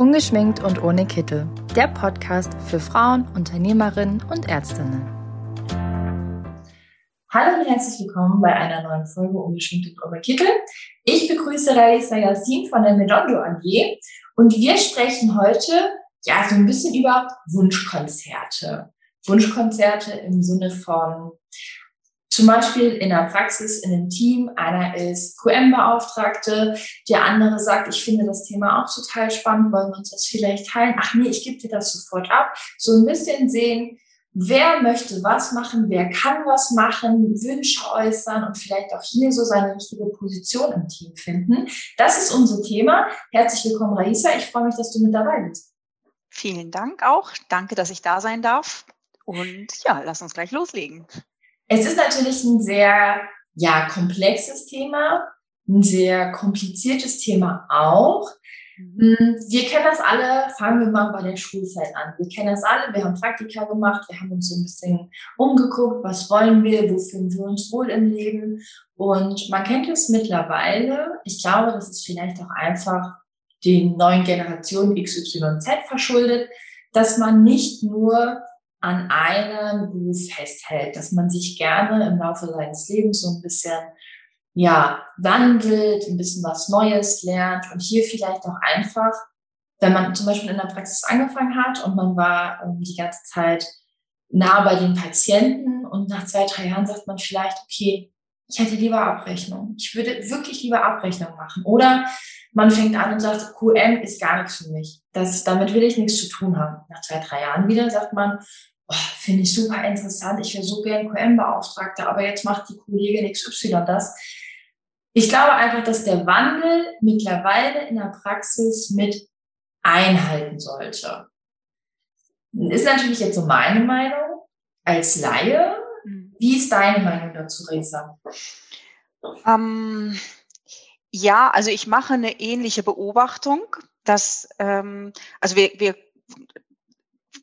Ungeschminkt und ohne Kittel. Der Podcast für Frauen, Unternehmerinnen und Ärztinnen. Hallo und herzlich willkommen bei einer neuen Folge Ungeschminkt und ohne Kittel. Ich begrüße Raisa Yassin von der Medondo AG und wir sprechen heute ja so ein bisschen über Wunschkonzerte. Wunschkonzerte im Sinne von zum Beispiel in der Praxis, in einem Team, einer ist QM-Beauftragte, der andere sagt, ich finde das Thema auch total spannend, wollen wir uns das vielleicht teilen? Ach nee, ich gebe dir das sofort ab. So ein bisschen sehen, wer möchte was machen, wer kann was machen, Wünsche äußern und vielleicht auch hier so seine richtige Position im Team finden. Das ist unser Thema. Herzlich willkommen, Raisa. Ich freue mich, dass du mit dabei bist. Vielen Dank auch. Danke, dass ich da sein darf. Und ja, lass uns gleich loslegen. Es ist natürlich ein sehr ja, komplexes Thema, ein sehr kompliziertes Thema auch. Mhm. Hm, wir kennen das alle, fangen wir mal bei der Schulzeit an. Wir kennen das alle, wir haben Praktika gemacht, wir haben uns so ein bisschen umgeguckt, was wollen wir, wo fühlen wir uns wohl im Leben. Und man kennt es mittlerweile. Ich glaube, das ist vielleicht auch einfach den neuen Generationen XYZ verschuldet, dass man nicht nur an einem Beruf festhält, dass man sich gerne im Laufe seines Lebens so ein bisschen ja, wandelt, ein bisschen was Neues lernt und hier vielleicht auch einfach, wenn man zum Beispiel in der Praxis angefangen hat und man war ähm, die ganze Zeit nah bei den Patienten und nach zwei, drei Jahren sagt man vielleicht, okay, ich hätte lieber Abrechnung. Ich würde wirklich lieber Abrechnung machen. Oder man fängt an und sagt, QM ist gar nichts für mich. Das, damit will ich nichts zu tun haben. Nach zwei, drei Jahren wieder sagt man, oh, finde ich super interessant, ich wäre so gern QM-Beauftragter, aber jetzt macht die Kollegin XY das. Ich glaube einfach, dass der Wandel mittlerweile in der Praxis mit einhalten sollte. Ist natürlich jetzt so meine Meinung als Laie. Mhm. Wie ist deine Meinung dazu, Resa? Ähm, ja, also ich mache eine ähnliche Beobachtung, dass, ähm, also wir, wir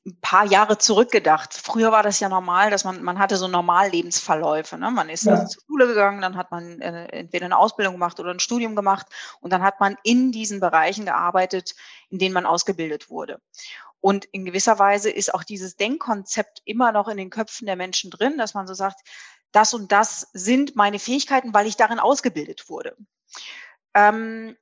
ein paar Jahre zurückgedacht. Früher war das ja normal, dass man, man hatte so Normallebensverläufe. Ne? Man ist ja. zur Schule gegangen, dann hat man äh, entweder eine Ausbildung gemacht oder ein Studium gemacht und dann hat man in diesen Bereichen gearbeitet, in denen man ausgebildet wurde. Und in gewisser Weise ist auch dieses Denkkonzept immer noch in den Köpfen der Menschen drin, dass man so sagt, das und das sind meine Fähigkeiten, weil ich darin ausgebildet wurde. Ähm,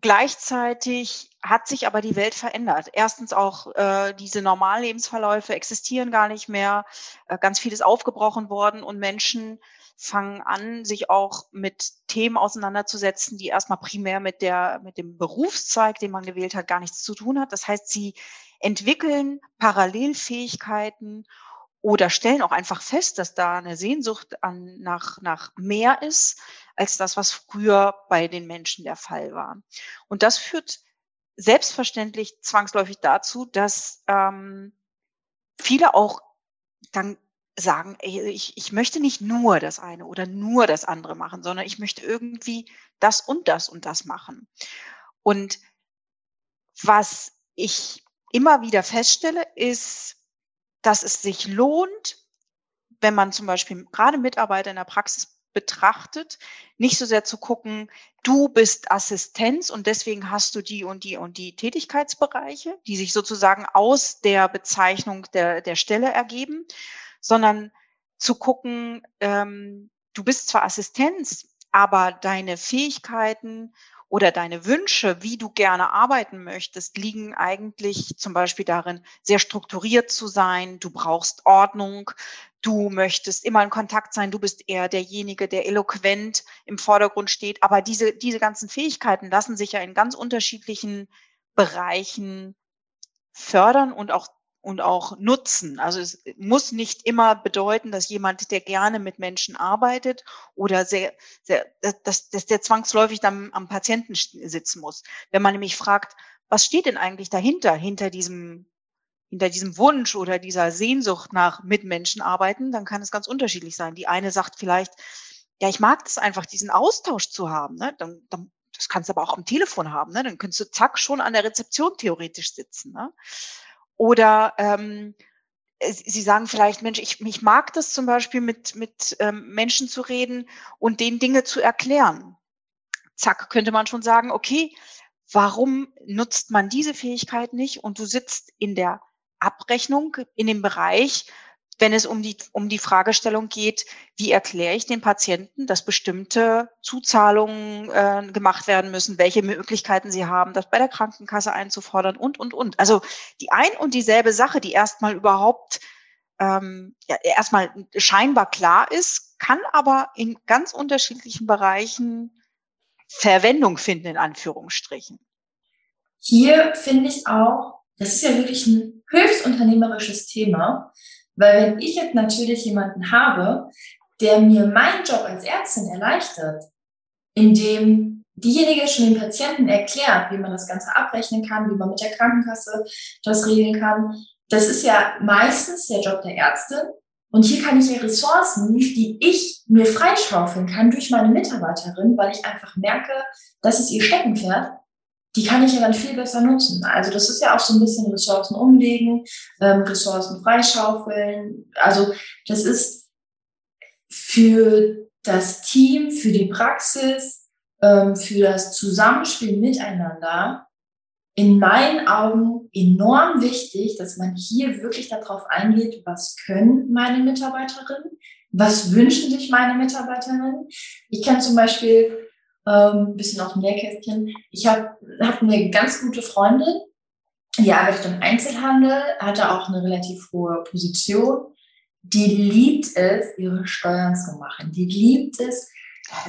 Gleichzeitig hat sich aber die Welt verändert. Erstens auch äh, diese Normallebensverläufe existieren gar nicht mehr. Äh, ganz vieles aufgebrochen worden und Menschen fangen an, sich auch mit Themen auseinanderzusetzen, die erstmal primär mit der, mit dem Berufszweig, den man gewählt hat, gar nichts zu tun hat. Das heißt, sie entwickeln Parallelfähigkeiten oder stellen auch einfach fest, dass da eine Sehnsucht an, nach, nach mehr ist als das, was früher bei den Menschen der Fall war. Und das führt selbstverständlich zwangsläufig dazu, dass ähm, viele auch dann sagen, ey, ich, ich möchte nicht nur das eine oder nur das andere machen, sondern ich möchte irgendwie das und das und das machen. Und was ich immer wieder feststelle, ist, dass es sich lohnt, wenn man zum Beispiel gerade Mitarbeiter in der Praxis betrachtet, nicht so sehr zu gucken, du bist Assistenz und deswegen hast du die und die und die Tätigkeitsbereiche, die sich sozusagen aus der Bezeichnung der, der Stelle ergeben, sondern zu gucken, ähm, du bist zwar Assistenz, aber deine Fähigkeiten oder deine Wünsche, wie du gerne arbeiten möchtest, liegen eigentlich zum Beispiel darin, sehr strukturiert zu sein. Du brauchst Ordnung. Du möchtest immer in Kontakt sein. Du bist eher derjenige, der eloquent im Vordergrund steht. Aber diese, diese ganzen Fähigkeiten lassen sich ja in ganz unterschiedlichen Bereichen fördern und auch und auch nutzen. Also es muss nicht immer bedeuten, dass jemand, der gerne mit Menschen arbeitet oder sehr, sehr dass, dass der zwangsläufig dann am Patienten sitzen muss. Wenn man nämlich fragt, was steht denn eigentlich dahinter, hinter diesem, hinter diesem Wunsch oder dieser Sehnsucht nach Mitmenschen arbeiten, dann kann es ganz unterschiedlich sein. Die eine sagt vielleicht, ja, ich mag es einfach, diesen Austausch zu haben. Ne? Dann, dann, das kannst du aber auch am Telefon haben. Ne? Dann könntest du zack schon an der Rezeption theoretisch sitzen. Ne? Oder ähm, Sie sagen vielleicht, Mensch, ich, ich mag das zum Beispiel mit, mit ähm, Menschen zu reden und denen Dinge zu erklären. Zack, könnte man schon sagen, okay, warum nutzt man diese Fähigkeit nicht? Und du sitzt in der Abrechnung in dem Bereich, wenn es um die, um die Fragestellung geht, wie erkläre ich den Patienten, dass bestimmte Zuzahlungen äh, gemacht werden müssen, welche Möglichkeiten sie haben, das bei der Krankenkasse einzufordern und, und, und. Also die ein und dieselbe Sache, die erstmal überhaupt ähm, ja, erstmal scheinbar klar ist, kann aber in ganz unterschiedlichen Bereichen Verwendung finden, in Anführungsstrichen. Hier finde ich auch, das ist ja wirklich ein höchst unternehmerisches Thema, weil wenn ich jetzt natürlich jemanden habe, der mir meinen Job als Ärztin erleichtert, indem diejenige schon den Patienten erklärt, wie man das Ganze abrechnen kann, wie man mit der Krankenkasse das regeln kann. Das ist ja meistens der Job der Ärztin. Und hier kann ich ja Ressourcen, die ich mir freischaufeln kann durch meine Mitarbeiterin, weil ich einfach merke, das ist ihr Steckenpferd, die kann ich ja dann viel besser nutzen. Also das ist ja auch so ein bisschen Ressourcen umlegen, ähm, Ressourcen freischaufeln. Also das ist für das Team, für die Praxis, ähm, für das Zusammenspiel miteinander in meinen Augen enorm wichtig, dass man hier wirklich darauf eingeht, was können meine Mitarbeiterinnen, was wünschen sich meine Mitarbeiterinnen. Ich kenne zum Beispiel ähm, bisschen auf dem Nähkästchen. Ich habe hab eine ganz gute Freundin, die arbeitet im Einzelhandel, hatte auch eine relativ hohe Position. Die liebt es, ihre Steuern zu machen. Die liebt es,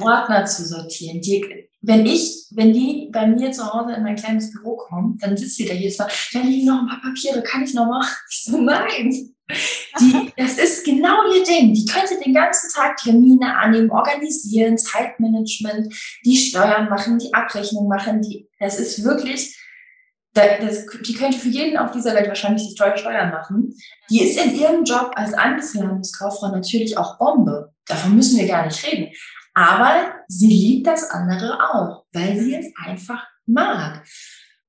Ordner zu sortieren. Die, wenn ich, wenn die bei mir zu Hause in mein kleines Büro kommt, dann sitzt sie da jedes Mal, da liegen noch ein paar Papiere, kann ich noch machen? Ich so, nein. Die, das ist genau ihr Ding. Die könnte den ganzen Tag Termine annehmen, organisieren, Zeitmanagement, die Steuern machen, die Abrechnung machen. Die, das ist wirklich, das, die könnte für jeden auf dieser Welt wahrscheinlich die Steuern machen. Die ist in ihrem Job als Einzelhandelskauffrau natürlich auch Bombe. Davon müssen wir gar nicht reden. Aber sie liebt das andere auch, weil sie es einfach mag.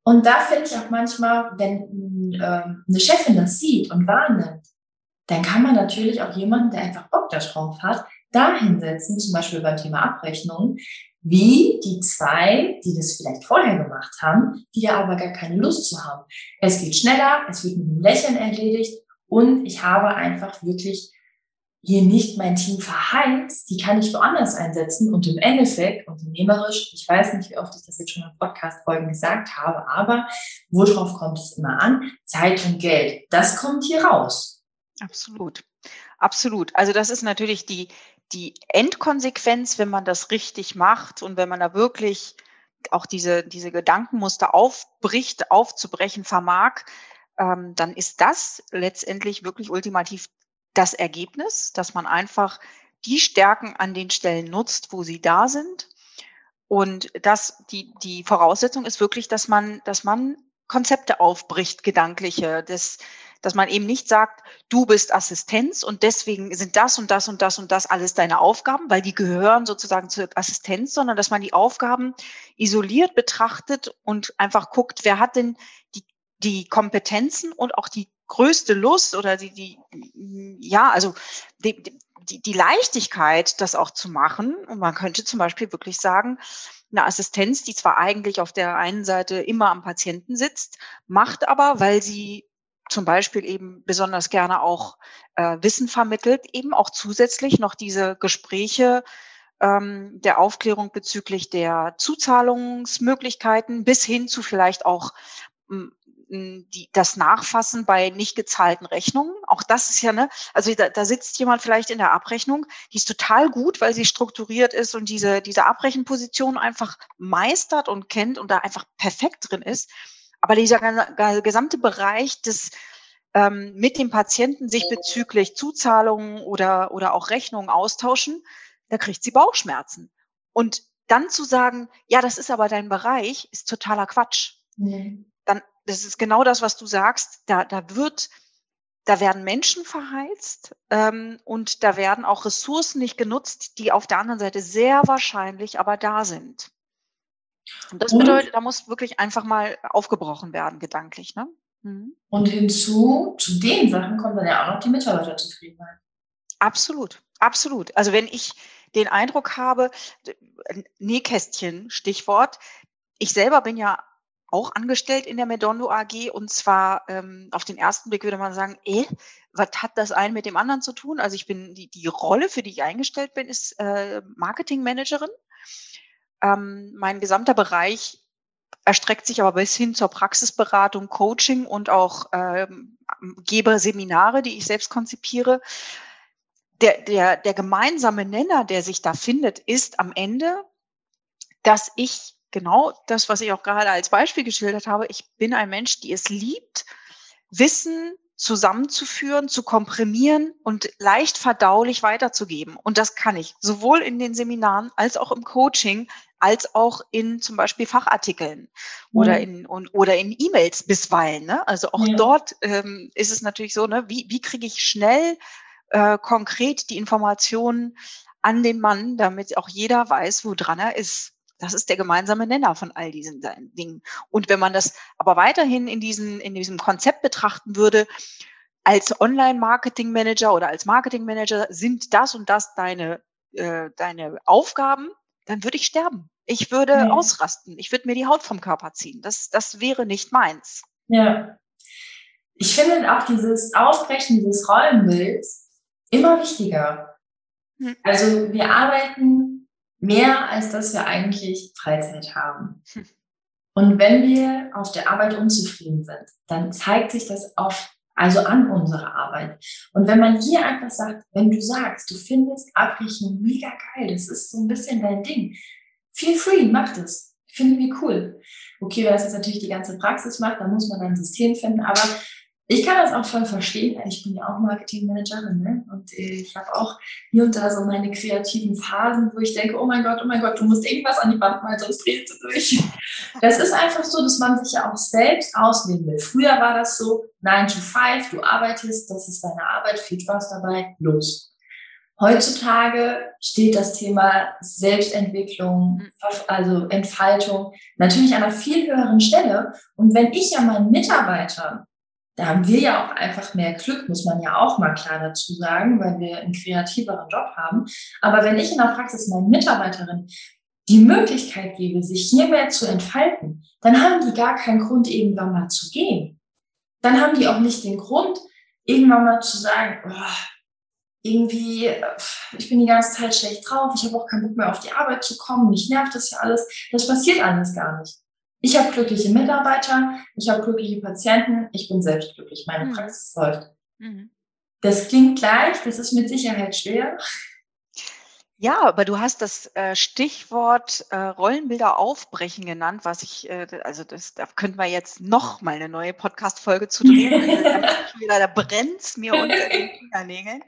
Und da finde ich auch manchmal, wenn äh, eine Chefin das sieht und wahrnimmt, dann kann man natürlich auch jemanden, der einfach Bock darauf hat, da hinsetzen, zum Beispiel beim Thema Abrechnung, wie die zwei, die das vielleicht vorher gemacht haben, die ja aber gar keine Lust zu haben. Es geht schneller, es wird mit einem Lächeln erledigt und ich habe einfach wirklich hier nicht mein Team verheizt, die kann ich woanders einsetzen und im Endeffekt unternehmerisch, ich weiß nicht, wie oft ich das jetzt schon in Podcast-Folgen gesagt habe, aber worauf kommt es immer an? Zeit und Geld. Das kommt hier raus. Absolut. Absolut. Also das ist natürlich die, die Endkonsequenz, wenn man das richtig macht und wenn man da wirklich auch diese, diese Gedankenmuster aufbricht, aufzubrechen vermag, ähm, dann ist das letztendlich wirklich ultimativ das Ergebnis, dass man einfach die Stärken an den Stellen nutzt, wo sie da sind. Und das, die, die Voraussetzung ist wirklich, dass man, dass man Konzepte aufbricht, gedankliche, das, dass man eben nicht sagt, du bist Assistenz und deswegen sind das und das und das und das alles deine Aufgaben, weil die gehören sozusagen zur Assistenz, sondern dass man die Aufgaben isoliert betrachtet und einfach guckt, wer hat denn die, die Kompetenzen und auch die größte Lust oder die, die ja, also die, die, die Leichtigkeit, das auch zu machen. Und man könnte zum Beispiel wirklich sagen, eine Assistenz, die zwar eigentlich auf der einen Seite immer am Patienten sitzt, macht aber, weil sie zum Beispiel eben besonders gerne auch äh, Wissen vermittelt, eben auch zusätzlich noch diese Gespräche ähm, der Aufklärung bezüglich der Zuzahlungsmöglichkeiten bis hin zu vielleicht auch die, das Nachfassen bei nicht gezahlten Rechnungen. Auch das ist ja, ne, also da, da sitzt jemand vielleicht in der Abrechnung, die ist total gut, weil sie strukturiert ist und diese, diese Abrechenposition einfach meistert und kennt und da einfach perfekt drin ist. Aber dieser gesamte Bereich des ähm, mit dem Patienten sich bezüglich Zuzahlungen oder, oder auch Rechnungen austauschen, da kriegt sie Bauchschmerzen. Und dann zu sagen, ja, das ist aber dein Bereich, ist totaler Quatsch. Mhm. Das ist genau das, was du sagst. Da, da wird, da werden Menschen verheizt ähm, und da werden auch Ressourcen nicht genutzt, die auf der anderen Seite sehr wahrscheinlich aber da sind. Und das bedeutet, da muss wirklich einfach mal aufgebrochen werden, gedanklich. Ne? Mhm. Und hinzu, zu den Sachen kommt dann ja auch noch die Mitarbeiterzufriedenheit. Absolut, absolut. Also wenn ich den Eindruck habe, Nähkästchen, Stichwort, ich selber bin ja auch angestellt in der Medondo AG und zwar ähm, auf den ersten Blick würde man sagen, eh, was hat das eine mit dem anderen zu tun? Also ich bin die, die Rolle, für die ich eingestellt bin, ist äh, Marketingmanagerin. Ähm, mein gesamter Bereich erstreckt sich aber bis hin zur Praxisberatung, Coaching und auch ähm, gebe Seminare, die ich selbst konzipiere. Der, der, der gemeinsame Nenner, der sich da findet, ist am Ende, dass ich genau das, was ich auch gerade als Beispiel geschildert habe, ich bin ein Mensch, die es liebt, Wissen zusammenzuführen, zu komprimieren und leicht verdaulich weiterzugeben. Und das kann ich sowohl in den Seminaren als auch im Coaching, als auch in zum Beispiel Fachartikeln mhm. oder in und, oder in E-Mails bisweilen. Ne? Also auch ja. dort ähm, ist es natürlich so, ne, wie, wie kriege ich schnell äh, konkret die Informationen an den Mann, damit auch jeder weiß, wo dran er ist. Das ist der gemeinsame Nenner von all diesen Dingen. Und wenn man das aber weiterhin in, diesen, in diesem Konzept betrachten würde, als Online-Marketing-Manager oder als Marketing-Manager sind das und das deine, äh, deine Aufgaben, dann würde ich sterben. Ich würde ja. ausrasten. Ich würde mir die Haut vom Körper ziehen. Das, das wäre nicht meins. Ja. Ich finde auch dieses Aufbrechen dieses Rollenbilds immer wichtiger. Hm. Also wir arbeiten mehr, als dass wir eigentlich Freizeit haben. Und wenn wir auf der Arbeit unzufrieden sind, dann zeigt sich das oft also an unserer Arbeit. Und wenn man hier einfach sagt, wenn du sagst, du findest Abrechnung mega geil, das ist so ein bisschen dein Ding, feel free, mach das. Finden wir cool. Okay, wenn das jetzt natürlich die ganze Praxis macht, dann muss man ein System finden, aber ich kann das auch voll verstehen. Ich bin ja auch Marketingmanagerin ne? und ich habe auch hier und da so meine kreativen Phasen, wo ich denke, oh mein Gott, oh mein Gott, du musst irgendwas an die Wand malen, sonst drehst du durch. Das ist einfach so, dass man sich ja auch selbst ausleben will. Früher war das so, 9 to 5, du arbeitest, das ist deine Arbeit, viel Spaß dabei, los. Heutzutage steht das Thema Selbstentwicklung, mhm. also Entfaltung natürlich an einer viel höheren Stelle. Und wenn ich ja meinen Mitarbeitern da haben wir ja auch einfach mehr Glück, muss man ja auch mal klar dazu sagen, weil wir einen kreativeren Job haben. Aber wenn ich in der Praxis meinen Mitarbeiterinnen die Möglichkeit gebe, sich hier mehr zu entfalten, dann haben die gar keinen Grund, irgendwann mal zu gehen. Dann haben die auch nicht den Grund, irgendwann mal zu sagen, oh, irgendwie, ich bin die ganze Zeit schlecht drauf, ich habe auch keinen Bock mehr auf die Arbeit zu kommen, mich nervt das ja alles. Das passiert alles gar nicht. Ich habe glückliche Mitarbeiter, ich habe glückliche Patienten, ich bin selbst glücklich, meine mhm. Praxis läuft. Mhm. Das klingt gleich, das ist mit Sicherheit schwer. Ja, aber du hast das äh, Stichwort äh, Rollenbilder aufbrechen genannt, was ich, äh, also das, da könnten wir jetzt noch mal eine neue Podcast-Folge zu drehen. da, brennt mir unter den Fingernägeln.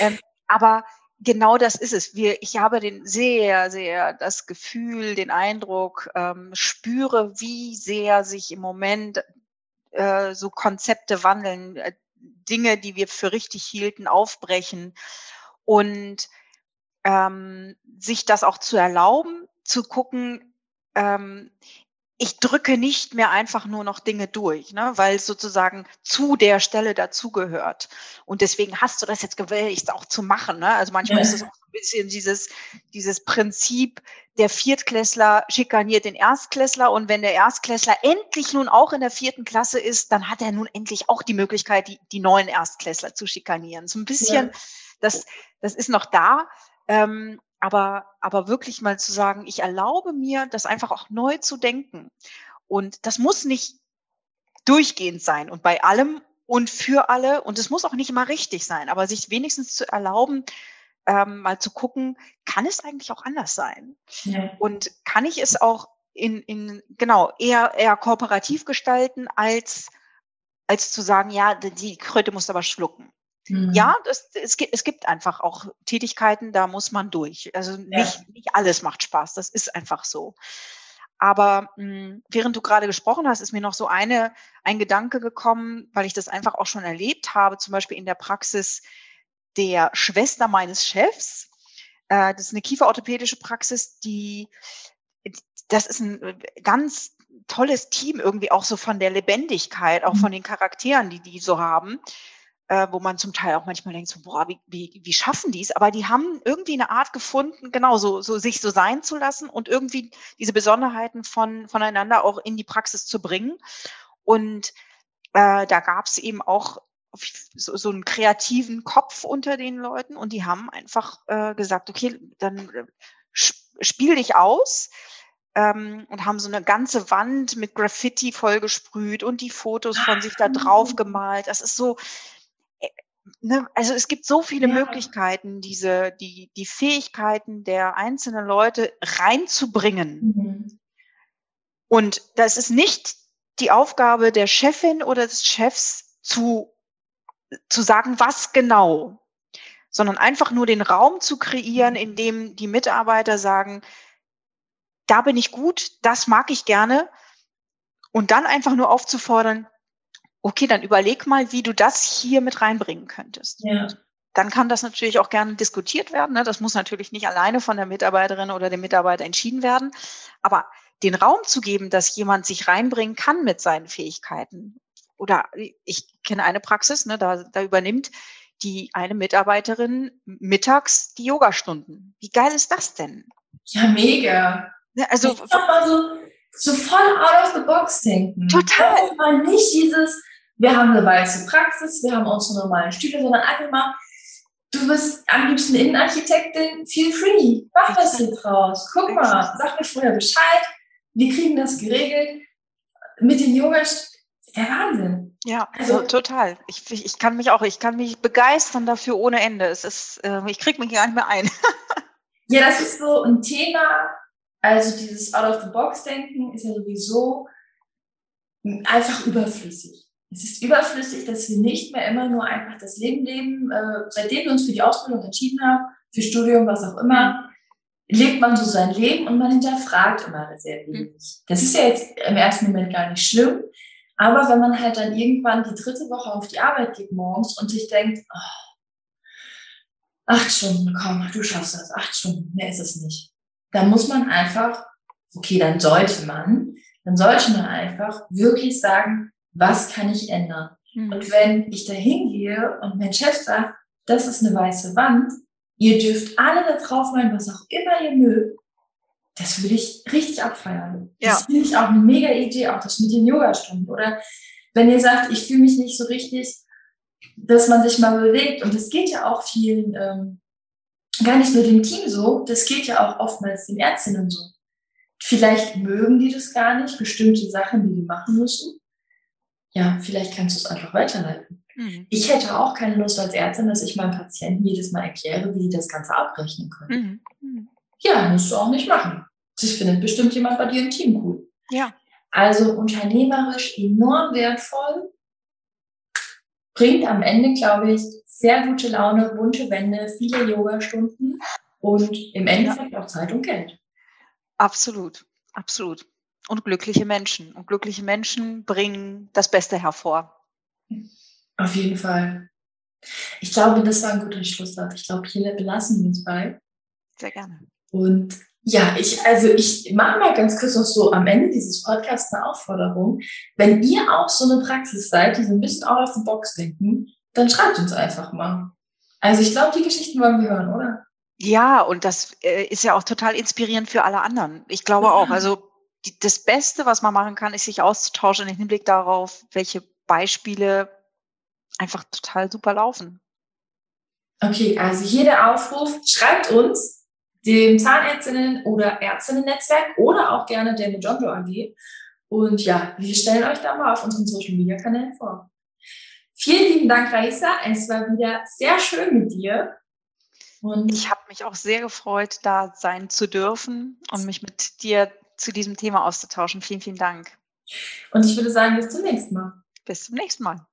Ähm, aber genau das ist es. Wir, ich habe den sehr, sehr das Gefühl, den Eindruck, ähm, spüre, wie sehr sich im Moment äh, so Konzepte wandeln, äh, Dinge, die wir für richtig hielten, aufbrechen und ähm, sich das auch zu erlauben, zu gucken, ähm, ich drücke nicht mehr einfach nur noch Dinge durch, ne, weil es sozusagen zu der Stelle dazugehört. Und deswegen hast du das jetzt gewählt, auch zu machen. Ne? Also manchmal ja. ist es auch ein bisschen dieses, dieses Prinzip, der Viertklässler schikaniert den Erstklässler und wenn der Erstklässler endlich nun auch in der vierten Klasse ist, dann hat er nun endlich auch die Möglichkeit, die, die neuen Erstklässler zu schikanieren. So ein bisschen, ja. das, das ist noch da. Ähm, aber, aber wirklich mal zu sagen, ich erlaube mir, das einfach auch neu zu denken. Und das muss nicht durchgehend sein und bei allem und für alle. Und es muss auch nicht immer richtig sein, aber sich wenigstens zu erlauben, ähm, mal zu gucken, kann es eigentlich auch anders sein? Ja. Und kann ich es auch in, in genau, eher, eher kooperativ gestalten, als, als zu sagen, ja, die Kröte muss aber schlucken. Mhm. Ja, das, es, gibt, es gibt einfach auch Tätigkeiten, da muss man durch. Also nicht, ja. nicht alles macht Spaß, das ist einfach so. Aber mh, hm, während du gerade gesprochen hast, ist mir noch so eine, ein Gedanke gekommen, weil ich das einfach auch schon erlebt habe, zum Beispiel in der Praxis der Schwester meines Chefs. Äh, das ist eine kieferorthopädische Praxis, die, das ist ein äh, ganz tolles Team irgendwie auch so von der Lebendigkeit, auch mhm. von den Charakteren, die die so haben äh, wo man zum Teil auch manchmal denkt, so, boah, wie, wie, wie schaffen die es? Aber die haben irgendwie eine Art gefunden, genau, so, so sich so sein zu lassen und irgendwie diese Besonderheiten von, voneinander auch in die Praxis zu bringen. Und äh, da gab es eben auch so, so einen kreativen Kopf unter den Leuten und die haben einfach äh, gesagt, okay, dann äh, spiel dich aus ähm, und haben so eine ganze Wand mit Graffiti vollgesprüht und die Fotos von sich da drauf ah. gemalt. Das ist so, ne, also es gibt so viele ja. Möglichkeiten, diese, die, die Fähigkeiten der einzelnen Leute reinzubringen. Mhm. Und das ist nicht die Aufgabe der Chefin oder des Chefs zu, zu sagen, was genau, sondern einfach nur den Raum zu kreieren, in dem die Mitarbeiter sagen, da bin ich gut, das mag ich gerne. Und dann einfach nur aufzufordern, okay, dann überleg mal, wie du das hier mit reinbringen könntest. Ja. Dann kann das natürlich auch gerne diskutiert werden. Ne? Das muss natürlich nicht alleine von der Mitarbeiterin oder dem Mitarbeiter entschieden werden. Aber den Raum zu geben, dass jemand sich reinbringen kann mit seinen Fähigkeiten. Oder ich kenne eine Praxis, ne, da, da übernimmt die eine Mitarbeiterin mittags die Yogastunden. Wie geil ist das denn? Ja, mega. Ne, also ich mal so, so voll out of the box denken. Total. Einfach mal nicht dieses, wir haben eine weiße Praxis, wir haben unsere normalen Stühle, sondern einfach mal, du bist am liebsten Innenarchitektin, feel free. Mach was hier draus. Guck mal, sag mir vorher Bescheid. Wir kriegen das geregelt. Mit den Yogas, der Wahnsinn. Ja, also, also total. Ich, ich kann mich auch, ich kann mich begeistern dafür ohne Ende. Es ist, äh, ich kriege mich gar nicht mehr ein. ja, das ist so ein Thema, also dieses Out-of-the-Box-Denken ist ja sowieso einfach überflüssig. Es ist überflüssig, dass wir nicht mehr immer nur einfach das Leben leben. Äh, seitdem wir uns für die Ausbildung entschieden haben, für Studium, was auch immer, lebt man so sein Leben und man hinterfragt immer sehr wenig. Das ist ja jetzt im ersten Moment gar nicht schlimm. Aber wenn man halt dann irgendwann die dritte Woche auf die Arbeit geht morgens und sich denkt, oh, acht Stunden, komm, du schaffst das, acht Stunden, mehr ist es nicht dann muss man einfach, okay, dann sollte man, dann sollte man einfach wirklich sagen, was kann ich ändern? Mhm. Und wenn ich da hingehe und mein Chef sagt, das ist eine weiße Wand, ihr dürft alle da drauf malen, was auch immer ihr mögt, das würde ich richtig abfeiern. Ja. Das finde ich auch eine mega Idee, auch das mit den Yogastunden. Oder wenn ihr sagt, ich fühle mich nicht so richtig, dass man sich mal bewegt. Und es geht ja auch vielen ähm, gar nicht nur dem Team so, das geht ja auch oftmals den Ärztinnen so. Vielleicht mögen die das gar nicht, bestimmte Sachen, die die machen müssen. Ja, vielleicht kannst du es einfach weiterleiten. Mhm. Ich hätte auch keine Lust als Ärztin, dass ich meinen Patienten jedes Mal erkläre, wie die das Ganze abrechnen können. Mhm. Mhm. Ja, musst du auch nicht machen. Das findet bestimmt jemand bei dir im Team cool. Ja. Also unternehmerisch enorm wertvoll, bringt am Ende, glaube ich, sehr gute Laune, bunte Wände, viele Yoga-Stunden und im Endeffekt ja. auch Zeit und Geld. Absolut, absolut. Und glückliche Menschen. Und glückliche Menschen bringen das Beste hervor. Auf jeden Fall. Ich glaube, das war ein guter Schlusssatz. Ich glaube, hier belassen wir uns bei. Sehr gerne. Und ja, ich, also ich mache mal ganz kurz noch so am Ende dieses Podcasts eine Aufforderung. Wenn ihr auch so eine Praxis seid, die so ein bisschen out of the box denken, dann schreibt uns einfach mal. Also ich glaube, die Geschichten wollen wir hören, oder? Ja, und das äh, ist ja auch total inspirierend für alle anderen. Ich glaube auch. Also die, das Beste, was man machen kann, ist sich auszutauschen im Hinblick darauf, welche Beispiele einfach total super laufen. Okay, also hier der Aufruf, schreibt uns dem Zahnärztinnen- oder Ärztinnen-Netzwerk oder auch gerne der Mejondo AG. Und ja, wir stellen euch da mal auf unseren Social-Media-Kanälen vor. Vielen lieben Dank, Raissa. Es war wieder sehr schön mit dir. Und ich habe mich auch sehr gefreut, da sein zu dürfen und mich mit dir zu diesem Thema auszutauschen. Vielen, vielen Dank. Und ich würde sagen, bis zum nächsten Mal. Bis zum nächsten Mal.